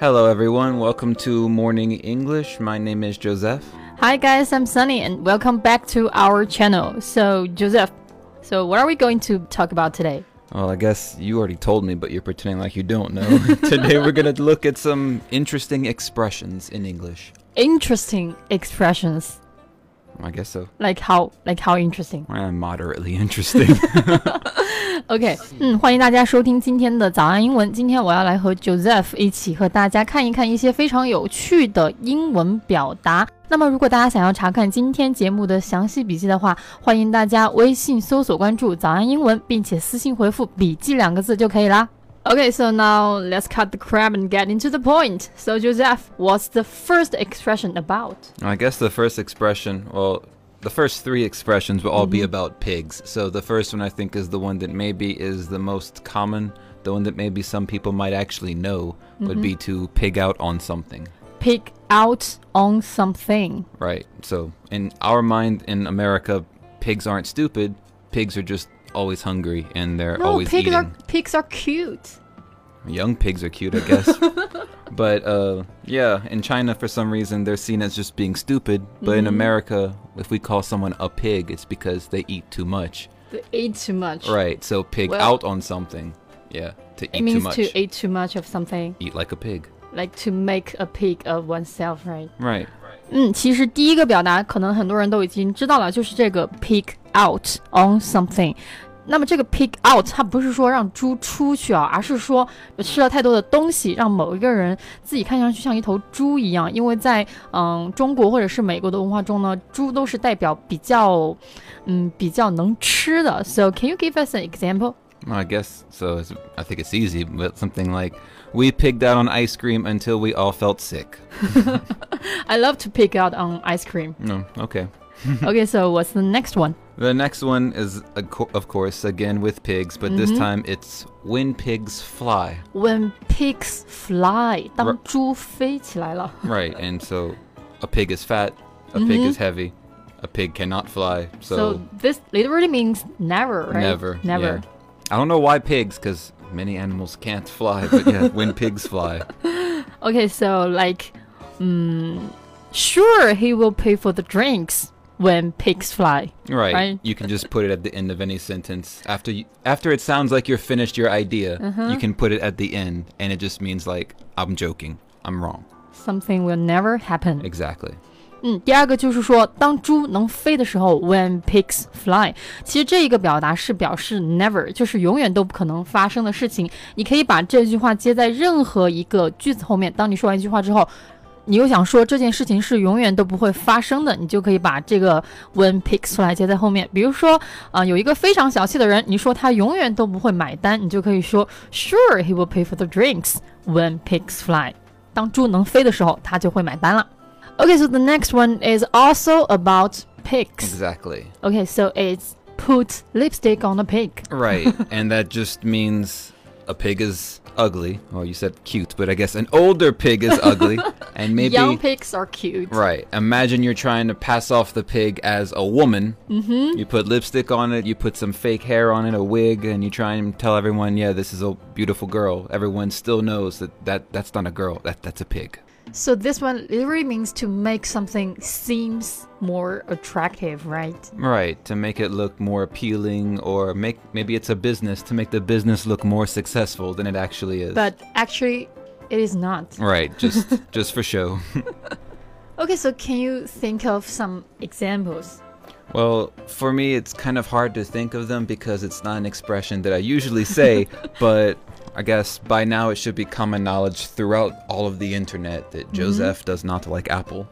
Hello, everyone. Welcome to Morning English. My name is Joseph. Hi guys, I'm Sunny and welcome back to our channel. So, Joseph, so what are we going to talk about today? Well, I guess you already told me, but you're pretending like you don't know. Today we're going to look at some interesting expressions in English. Interesting expressions. I guess so. Like how like how interesting. Eh, moderately interesting. OK，嗯，欢迎大家收听今天的早安英文。今天我要来和 Joseph 一起和大家看一看一些非常有趣的英文表达。那么，如果大家想要查看今天节目的详细笔记的话，欢迎大家微信搜索关注“早安英文”，并且私信回复“笔记”两个字就可以啦。Okay, so now let's cut the crap and get into the point. So, Joseph, what's the first expression about? I guess the first expression, well, the first three expressions will all be mm-hmm. about pigs. So the first one I think is the one that maybe is the most common, the one that maybe some people might actually know would be mm-hmm. to pig out on something. Pig out on something. Right. So in our mind in America, pigs aren't stupid. Pigs are just always hungry and they're No, always pigs eating. are pigs are cute. Young pigs are cute, I guess. but uh, yeah, in China, for some reason, they're seen as just being stupid. But mm. in mm-hmm. America, if we call someone a pig, it's because they eat too much. They eat too much. Right, so pig well, out on something. Yeah, to eat too much. It means to eat too much of something. Eat like a pig. Like to make a pig of oneself, right? Right. Mm, 嗯，其实第一个表达可能很多人都已经知道了，就是这个 pig out on something。那么这个 pig out 它不是说让猪出去啊，而是说吃了太多的东西，让某一个人自己看上去像一头猪一样。因为在嗯中国或者是美国的文化中呢，猪都是代表比较嗯比较能吃的。So can you give us an example? I guess so. I think it's easy, but something like we pigged out on ice cream until we all felt sick. I love to pig out on ice cream. No, okay. Okay, so what's the next one? The next one is, a co- of course, again with pigs, but this Mhm. time it's when pigs fly. When pigs fly，当 Right. 猪飞起来了。 Right. And so a pig is fat, a pig Mhm. is heavy, a pig cannot fly. So, So this literally means never, right? never. Never. yeah. I don't know why pigs, because many animals can't fly, but yeah, when pigs fly. Okay, so like, mm, sure, he will pay for the drinks when pigs fly. Right. Right. You can just put it at the end of any sentence. After you, after it sounds like you're finished your idea, Uh-huh. you can put it at the end, and it just means like I'm joking, I'm wrong. Something will never happen. Exactly. 嗯，第二个就是说，当猪能飞的时候，when pigs fly，其实这一个表达是表示 never，就是永远都不可能发生的事情。你可以把这句话接在任何一个句子后面。当你说完一句话之后， 你又想说这件事情是永远都不会发生的，你就可以把这个 when pigs fly 接在后面。比如说，啊、有一个非常小气的人，你说他永远都不会买单，你就可以说 Sure, he will pay for the drinks when pigs fly。当猪能飞的时候，他就会买单了。Okay, so the next one is also about pigs. Exactly. Okay, so it's put lipstick on a pig. Right. and that just means a pig is ugly. Well, you said cute, but I guess an older pig is ugly, and maybe Young pigs are cute. Right. Imagine you're trying to pass off the pig as a woman. Mm-hmm. You put lipstick on it, you put some fake hair on it, a wig, and you try and tell everyone, yeah, this is a beautiful girl. Everyone still knows that, that that's not a girl, that that's a pig. So this one literally means to make something seems more attractive, right? Right. To make it look more appealing or make maybe it's a business to make the business look more successful than it actually is. But actually, it is not. right, just just for show. Okay, so can you think of some examples? Well, for me, it's kind of hard to think of them because it's not an expression that I usually say, but I guess by now it should be common knowledge throughout all of the internet that Joseph does not like Apple.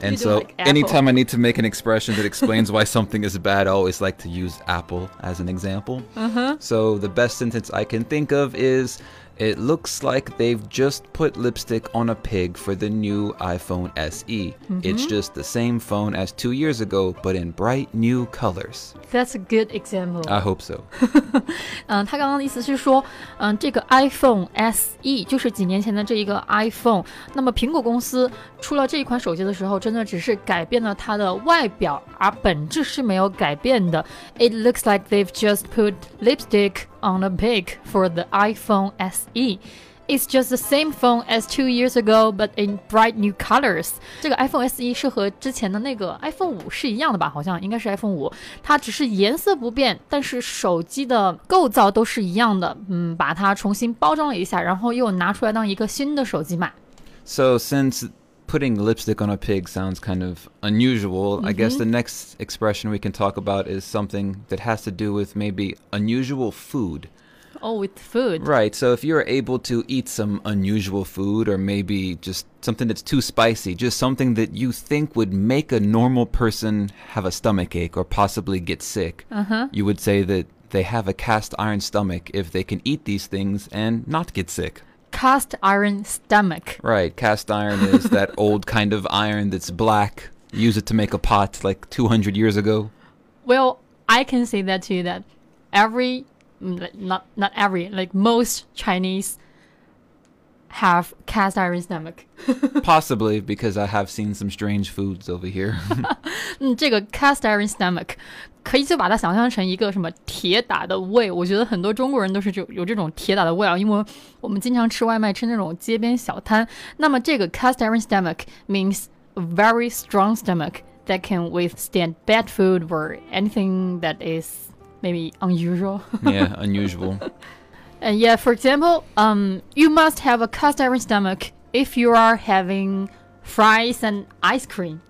And so, like Apple. anytime I need to make an expression that explains why something is bad, I always like to use Apple as an example. Uh-huh. So, the best sentence I can think of is It looks like they've just put lipstick on a pig for the new iPhone SE. It's just the same phone as two years ago, but in bright new colors. That's a good example. I hope so. 嗯，他刚刚的意思是说，嗯，这个 iPhone SE 就是几年前的这一个 iPhone。那么苹果公司出了这一款手机的时候，真的只是改变了它的外表，而本质是没有改变的。It looks like they've just put lipstick on a pig for the iPhone SE. It's just the same phone as two years ago, but in bright new colors。这个 iPhone SE 是和之前的那个 iPhone 五是一样的吧？好像应该是 iPhone 五，它只是颜色不变，但是手机的构造都是一样的。嗯，把它重新包装了一下，然后又拿出来当一个新的手机卖。So since putting lipstick on a pig sounds kind of unusual, I guess the next expression we can talk about is something that has to do with maybe unusual food. Oh, with food. Right. So if you're able to eat some unusual food or maybe just something that's too spicy, just something that you think would make a normal person have a stomach ache or possibly get sick, Uh-huh. you would say that they have a cast iron stomach if they can eat these things and not get sick. Cast iron stomach. Right. Cast iron is that old kind of iron that's black. Use it to make a pot like 200 years ago. Well, I can say that to you that every like, not not every like most Chinese have cast iron stomach. Possibly because I have seen some strange foods over here. 嗯，这个 cast iron stomach 可以就把它想象成一个什么铁打的胃。我觉得很多中国人都是就有这种铁打的胃啊，因为我们经常吃外卖，吃那种街边小摊。那么这个 cast iron stomach means a very strong stomach that can withstand bad food or anything that is maybe unusual. yeah, unusual. And yeah, for example, um, you must have a cast iron stomach if you are having fries and ice cream.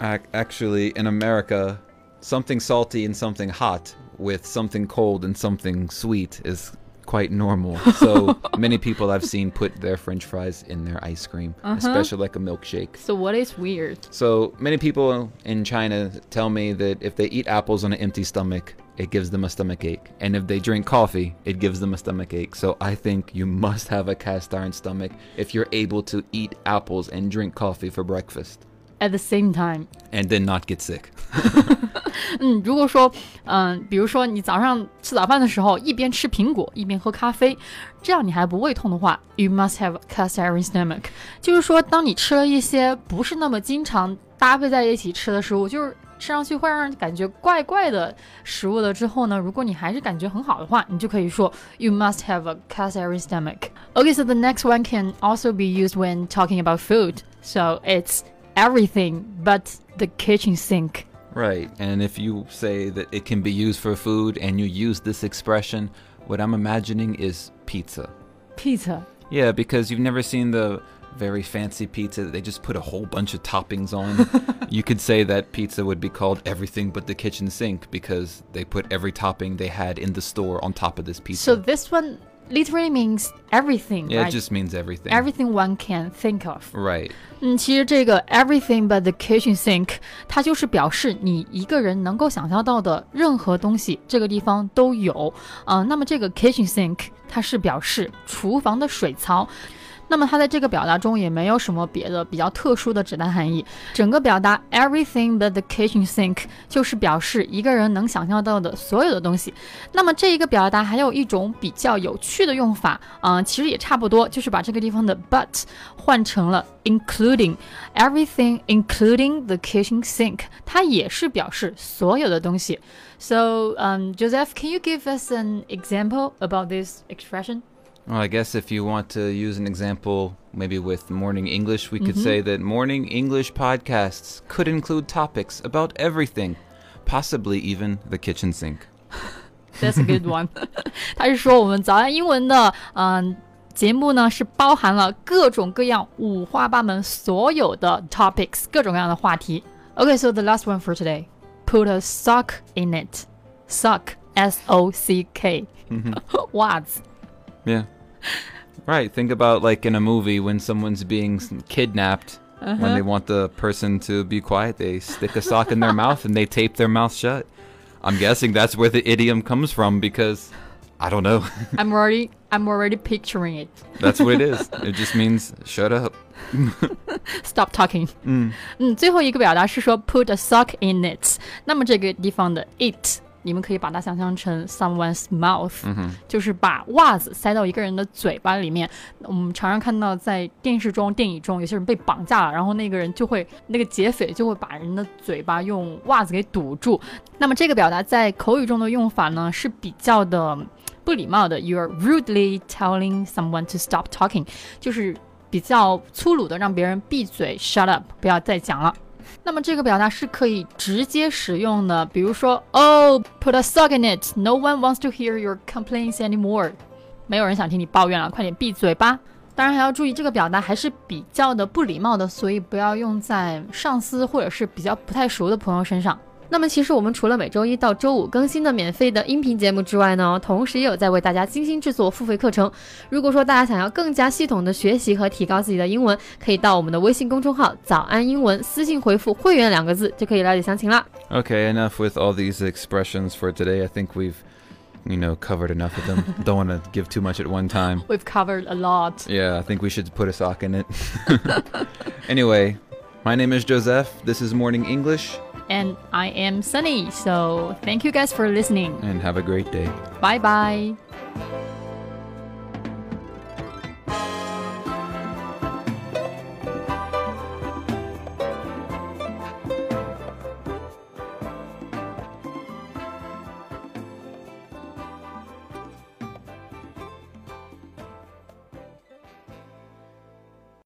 Ac- Actually, in America, something salty and something hot with something cold and something sweet is quite normal. So many people I've seen put their french fries in their ice cream, especially like a milkshake. So what is weird? So many people in China tell me that if they eat apples on an empty stomach, it gives them a stomach ache. And if they drink coffee, it gives them a stomach ache. So I think you must have a cast iron stomach if you're able to eat apples and drink coffee for breakfast At the same time. and then not get sick. 嗯，如果说，嗯、比如说你早上吃早饭的时候一边吃苹果一边喝咖啡，这样你还不胃痛的话，you must have a cast iron stomach。就是说，当你吃了一些不是那么经常搭配在一起吃的食物，就是 吃上去会让人感觉怪怪的食物了之后呢，如果你还是感觉很好的话，你就可以说 you must have a cast iron stomach。Okay, so the next one can also be used when talking about food. So it's everything but the kitchen sink. Right. And if you say that it can be used for food and you use this expression, what I'm imagining is pizza. Pizza. Yeah, because you've never seen the very fancy pizza that they just put a whole bunch of toppings on. you could say that pizza would be called everything but the kitchen sink because they put every topping they had in the store on top of this pizza. So this one literally means everything, yeah, right? it just means everything. everything one can think of. right. 嗯，其实这个 everything but the kitchen sink，它就是表示你一个人能够想象到的任何东西，这个地方都有。啊、那么这个 kitchen sink 它是表示厨房的水槽。 那么它在这个表达中也没有什么别的比较特殊的指代含义。整个表达 everything but the kitchen sink 就是表示一个人能想象到的所有的东西。那么这一个表达还有一种比较有趣的用法，嗯、其实也差不多，就是把这个地方的 but 换成了 including everything including the kitchen sink，它也是表示所有的东西。So, um, Joseph, can you give us an example about this expression? Well, I guess if you want to use an example, maybe with morning English, we could say that morning English podcasts could include topics about everything, possibly even the kitchen sink. That's a good one 。他是说我们早安英文的嗯、节目呢是包含了各种各样五花八门所有的 topics，各种各样的话题。Okay, so the last one for today. Put a sock in it. Sock, S O C K. 袜子。 Yeah. Right. Think about like in a movie when someone's being s- kidnapped. When they want the person to be quiet, they stick a sock in their mouth and they tape their mouth shut. I'm guessing that's where the idiom comes from because I don't know. I'm already, I'm already picturing it. that's what it is. It just means shut up. Stop talking. 嗯，最后一个表达是说 put a sock in it。那么这个地方的 it， 你们可以把它想象成 someone's mouth，、就是把袜子塞到一个人的嘴巴里面。我们常常看到在电视中、电影中，有些人被绑架了，然后那个人就会那个劫匪就会把人的嘴巴用袜子给堵住。那么这个表达在口语中的用法呢是比较的。不礼貌的，you're rudely telling someone to stop talking，就是比较粗鲁的让别人闭嘴，shut up，不要再讲了。那么这个表达是可以直接使用的，比如说，Oh, put a sock in it. No one wants to hear your complaints anymore. 没有人想听你抱怨了，快点闭嘴吧。当然还要注意，这个表达还是比较的不礼貌的，所以不要用在上司或者是比较不太熟的朋友身上。那么，其实我们除了每周一到周五更新的免费的音频节目之外呢，同时也有在为大家精心制作付费课程。如果说大家想要更加系统的学习和提高自己的英文，可以到我们的微信公众号“早安英文”私信回复“会员”两个字，就可以了解详情啦。Okay, enough with all these expressions for today. I think we've, you know, covered enough of them. Don't want to give too much at one time. We've covered a lot. Yeah, I think we should put a sock in it. anyway, my name is Joseph. This is Morning English. And I am Sunny. So thank you guys for listening. And have a great day. Bye bye.